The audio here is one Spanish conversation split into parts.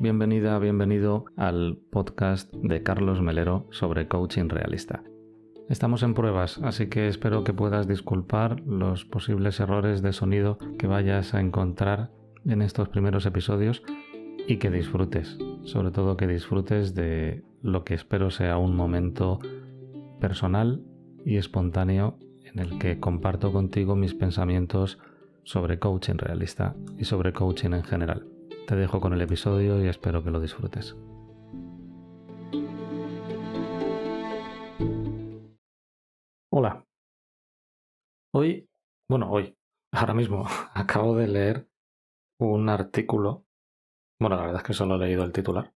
bienvenida, bienvenido al podcast de Carlos Melero sobre coaching realista. Estamos en pruebas, así que espero que puedas disculpar los posibles errores de sonido que vayas a encontrar en estos primeros episodios y que disfrutes, sobre todo que disfrutes de lo que espero sea un momento personal y espontáneo en el que comparto contigo mis pensamientos sobre coaching realista y sobre coaching en general. Te dejo con el episodio y espero que lo disfrutes. Hola. Hoy, bueno, hoy, ahora mismo, acabo de leer un artículo, bueno, la verdad es que solo he leído el titular,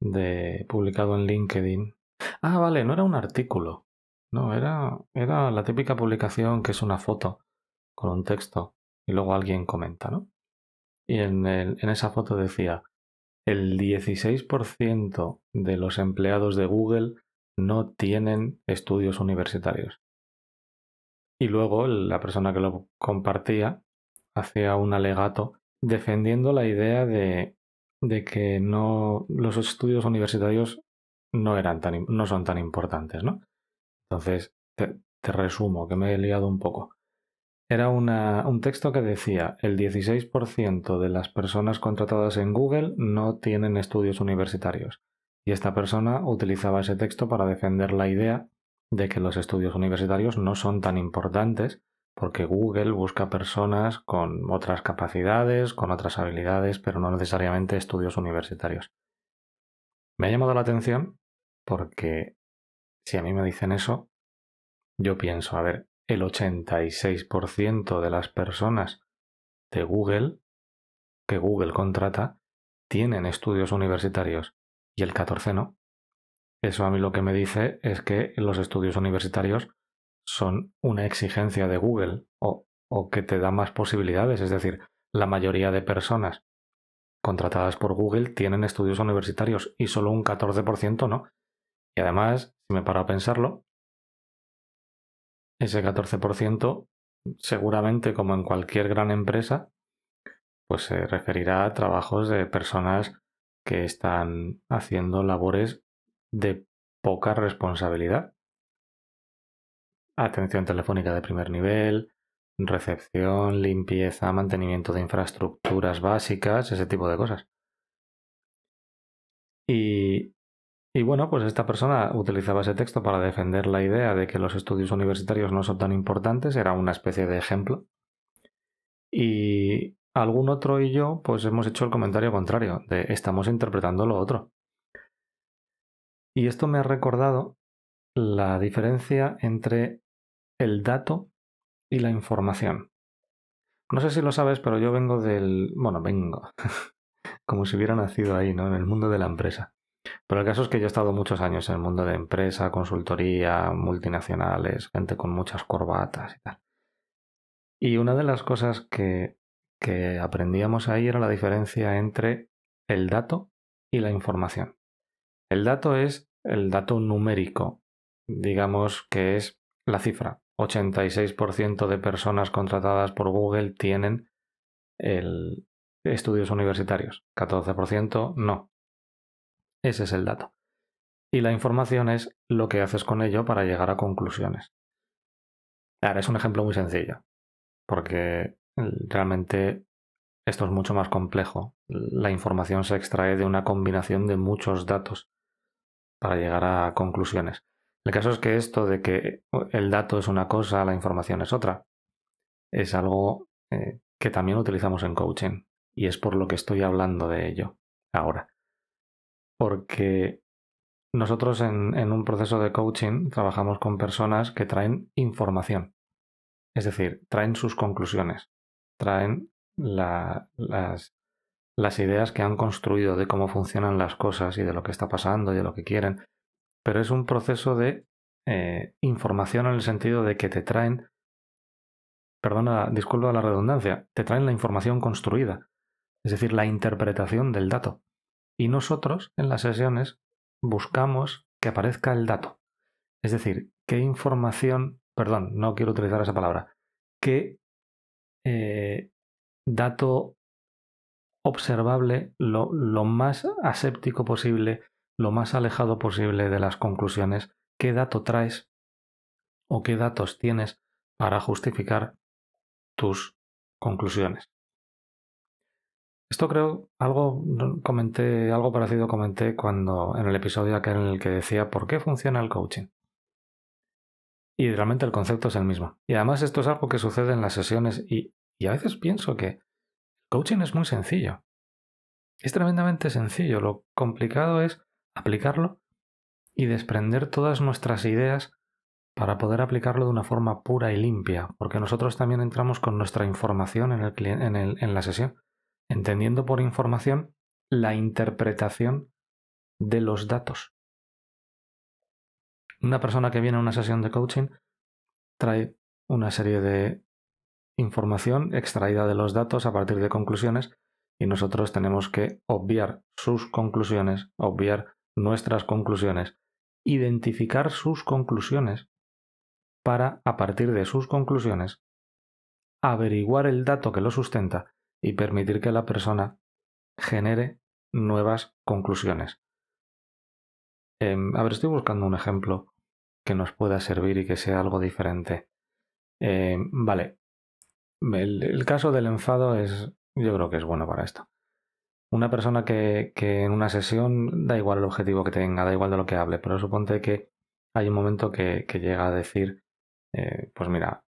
de publicado en LinkedIn. Ah, vale, no era un artículo, no, era, era la típica publicación que es una foto con un texto y luego alguien comenta, ¿no? Y en, esa foto decía, el 16% de los empleados de Google no tienen estudios universitarios. Y luego la persona que lo compartía hacía un alegato defendiendo la idea de, que no, los estudios universitarios no, eran tan, no son tan importantes, ¿no? Entonces, te resumo, que me he liado un poco. Era un texto que decía, el 16% de las personas contratadas en Google no tienen estudios universitarios. Y esta persona utilizaba ese texto para defender la idea de que los estudios universitarios no son tan importantes porque Google busca personas con otras capacidades, con otras habilidades, pero no necesariamente estudios universitarios. Me ha llamado la atención porque si a mí me dicen eso, yo pienso, a ver, el 86% de las personas de Google que Google contrata tienen estudios universitarios y el 14 no. Eso a mí lo que me dice es que los estudios universitarios son una exigencia de Google o, o que te da más posibilidades. Es decir, la mayoría de personas contratadas por Google tienen estudios universitarios y solo un 14% no. Y además, si me paro a pensarlo, ese 14% seguramente como en cualquier gran empresa, pues se referirá a trabajos de personas que están haciendo labores de poca responsabilidad. Atención telefónica de primer nivel, recepción, limpieza, mantenimiento de infraestructuras básicas, ese tipo de cosas. Y y bueno, pues esta persona utilizaba ese texto para defender la idea de que los estudios universitarios no son tan importantes, era una especie de ejemplo. Y algún otro y yo, pues hemos hecho el comentario contrario, de estamos interpretando lo otro. Y esto me ha recordado la diferencia entre el dato y la información. No sé si lo sabes, pero yo vengo del... bueno, vengo, como si hubiera nacido ahí, ¿no? En el mundo de la empresa. Pero el caso es que yo he estado muchos años en el mundo de empresa, consultoría, multinacionales, gente con muchas corbatas y tal. Y una de las cosas que, que aprendíamos ahí era la diferencia entre el dato y la información. El dato es el dato numérico, digamos que es la cifra. 86% de personas contratadas por Google tienen estudios universitarios, 14% no. Ese es el dato. Y la información es lo que haces con ello para llegar a conclusiones. Ahora, es un ejemplo muy sencillo, porque realmente esto es mucho más complejo. La información se extrae de una combinación de muchos datos para llegar a conclusiones. El caso es que esto de que el dato es una cosa, la información es otra, es algo eh, que también utilizamos en coaching y es por lo que estoy hablando de ello ahora porque nosotros en, un proceso de coaching trabajamos con personas que traen información, es decir, traen sus conclusiones, traen las, ideas que han construido de cómo funcionan las cosas y de lo que está pasando y de lo que quieren, pero es un proceso de eh, información en el sentido de que te traen, perdona, disculpa la redundancia, te traen la información construida, es decir, la interpretación del dato. Y nosotros en las sesiones buscamos que aparezca el dato. Es decir, qué información, perdón, no quiero utilizar esa palabra, qué eh, dato observable, lo, lo más aséptico posible, lo más alejado posible de las conclusiones, qué dato traes o qué datos tienes para justificar tus conclusiones. Esto creo algo comenté, algo parecido comenté cuando en el episodio aquel en el que decía por qué funciona el coaching. Y realmente el concepto es el mismo. Y además esto es algo que sucede en las sesiones y, y a veces pienso que coaching es muy sencillo. Es tremendamente sencillo. Lo complicado es aplicarlo y desprender todas nuestras ideas para poder aplicarlo de una forma pura y limpia, porque nosotros también entramos con nuestra información el, en, el, en la sesión, entendiendo por información la interpretación de los datos. Una persona que viene a una sesión de coaching trae una serie de información extraída de los datos a partir de conclusiones y nosotros tenemos que obviar sus conclusiones, obviar nuestras conclusiones, identificar sus conclusiones para, a partir de sus conclusiones, averiguar el dato que lo sustenta y permitir que la persona genere nuevas conclusiones. Em, a ver, estoy buscando un ejemplo que nos pueda servir y que sea algo diferente. Em, vale, el, caso del enfado es, yo creo que es bueno para esto. Una persona que, en una sesión da igual el objetivo que tenga, da igual de lo que hable, pero suponte que hay un momento que, llega a decir, eh, pues mira,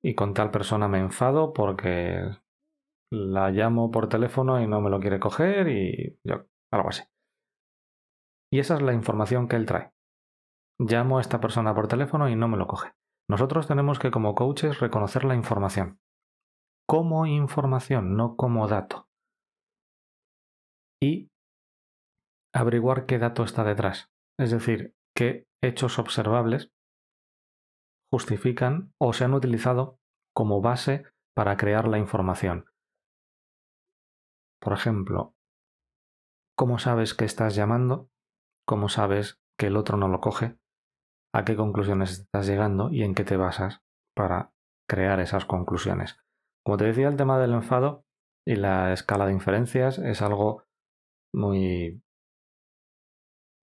y con tal persona me enfado porque la llamo por teléfono y no me lo quiere coger y yo, algo así. Y esa es la información que él trae. Llamo a esta persona por teléfono y no me lo coge. Nosotros tenemos que como coaches reconocer la información como información, no como dato. Y averiguar qué dato está detrás. Es decir, qué hechos observables justifican o se han utilizado como base para crear la información. Por ejemplo, ¿cómo sabes que estás llamando? ¿Cómo sabes que el otro no lo coge? ¿A qué conclusiones estás llegando y en qué te basas para crear esas conclusiones? Como te decía, el tema del enfado y la escala de inferencias es algo muy,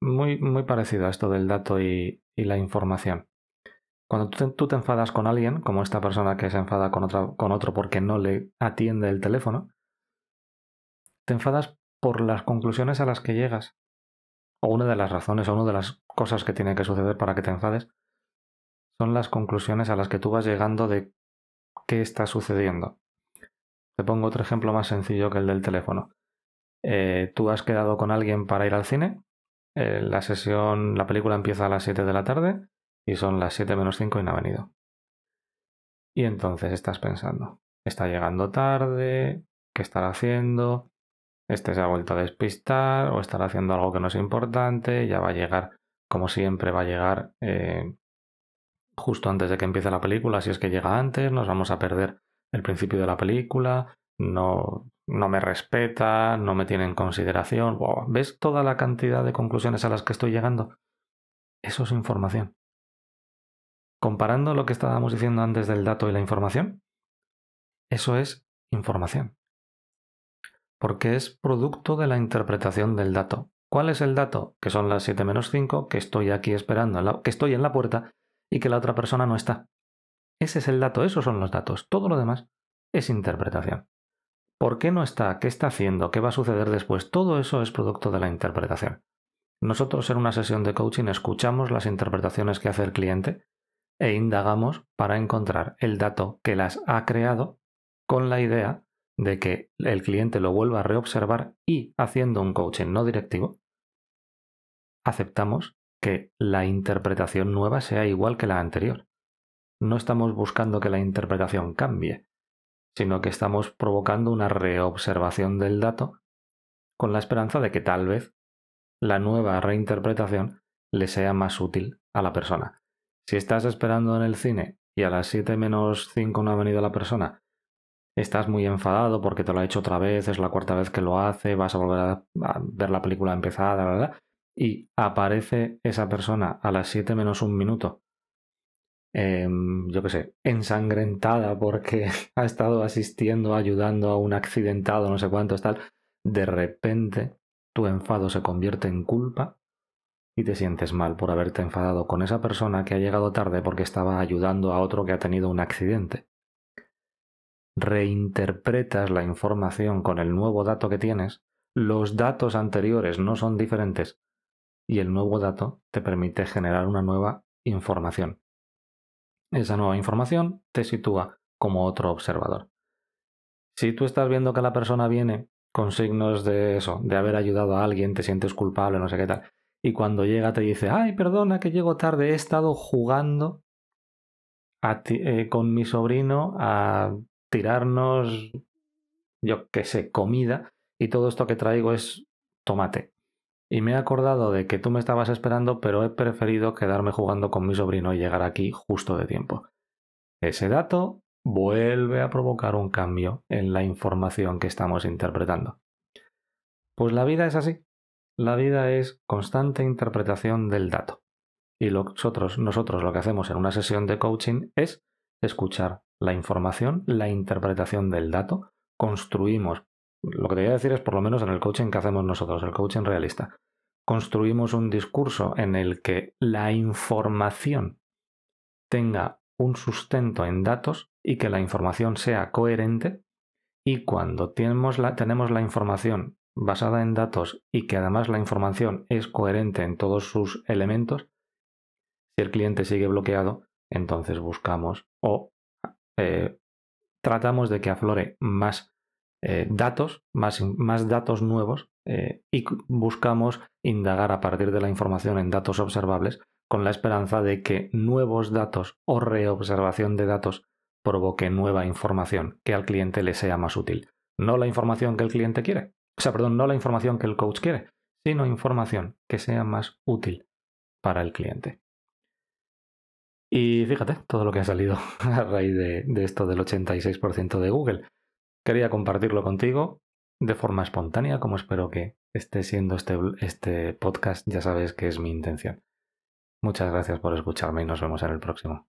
muy, muy parecido a esto del dato y, la información. Cuando tú te, enfadas con alguien, como esta persona que se enfada con, con otro porque no le atiende el teléfono, te enfadas por las conclusiones a las que llegas. O una de las razones o una de las cosas que tiene que suceder para que te enfades son las conclusiones a las que tú vas llegando de qué está sucediendo. Te pongo otro ejemplo más sencillo que el del teléfono. Eh, tú has quedado con alguien para ir al cine, eh, la sesión, la película empieza a las 7 de la tarde y son las 7 menos 5 y no ha venido. Y entonces estás pensando, está llegando tarde, ¿qué estará haciendo? Este se ha vuelto a despistar o estará haciendo algo que no es importante, ya va a llegar, como siempre, va a llegar eh, justo antes de que empiece la película, si es que llega antes, nos vamos a perder el principio de la película, no, no me respeta, no me tiene en consideración. ¿Ves toda la cantidad de conclusiones a las que estoy llegando? Eso es información. Comparando lo que estábamos diciendo antes del dato y la información, eso es información. Porque es producto de la interpretación del dato. ¿Cuál es el dato? Que son las 7 menos 5, que estoy aquí esperando, que estoy en la puerta y que la otra persona no está. Ese es el dato, esos son los datos. Todo lo demás es interpretación. ¿Por qué no está? ¿Qué está haciendo? ¿Qué va a suceder después? Todo eso es producto de la interpretación. Nosotros en una sesión de coaching escuchamos las interpretaciones que hace el cliente e indagamos para encontrar el dato que las ha creado con la idea de que el cliente lo vuelva a reobservar y haciendo un coaching no directivo, aceptamos que la interpretación nueva sea igual que la anterior. No estamos buscando que la interpretación cambie, sino que estamos provocando una reobservación del dato con la esperanza de que tal vez la nueva reinterpretación le sea más útil a la persona. Si estás esperando en el cine y a las 7 menos 5 no ha venido la persona, estás muy enfadado porque te lo ha hecho otra vez, es la cuarta vez que lo hace, vas a volver a, ver la película empezada, y aparece esa persona a las 7 menos un minuto, em, yo qué sé, ensangrentada porque ha estado asistiendo, ayudando a un accidentado, no sé cuánto, tal, de repente tu enfado se convierte en culpa y te sientes mal por haberte enfadado con esa persona que ha llegado tarde porque estaba ayudando a otro que ha tenido un accidente. Reinterpretas la información con el nuevo dato que tienes, los datos anteriores no son diferentes y el nuevo dato te permite generar una nueva información. Esa nueva información te sitúa como otro observador. Si tú estás viendo que la persona viene con signos de eso, de haber ayudado a alguien, te sientes culpable, no sé qué tal, y cuando llega te dice, ay, perdona que llego tarde, he estado jugando eh, con mi sobrino a tirarnos, yo qué sé, comida, y todo esto que traigo es tomate. Y me he acordado de que tú me estabas esperando, pero he preferido quedarme jugando con mi sobrino y llegar aquí justo de tiempo. Ese dato vuelve a provocar un cambio en la información que estamos interpretando. Pues la vida es así. La vida es constante interpretación del dato. Y nosotros, nosotros lo que hacemos en una sesión de coaching es escuchar la información, la interpretación del dato, construimos, lo que te voy a decir es por lo menos en el coaching que hacemos nosotros, el coaching realista, construimos un discurso en el que la información tenga un sustento en datos y que la información sea coherente y cuando tenemos la, tenemos la información basada en datos y que además la información es coherente en todos sus elementos, si el cliente sigue bloqueado, entonces buscamos o eh, tratamos de que aflore más eh, datos, más, más, datos nuevos eh, y buscamos indagar a partir de la información en datos observables con la esperanza de que nuevos datos o reobservación de datos provoque nueva información que al cliente le sea más útil. No la información que el cliente quiere, o sea, perdón, no la información que el coach quiere, sino información que sea más útil para el cliente. Y fíjate todo lo que ha salido a raíz de, esto del 86% de Google. Quería compartirlo contigo de forma espontánea, como espero que esté siendo este, este podcast, ya sabes que es mi intención. Muchas gracias por escucharme y nos vemos en el próximo.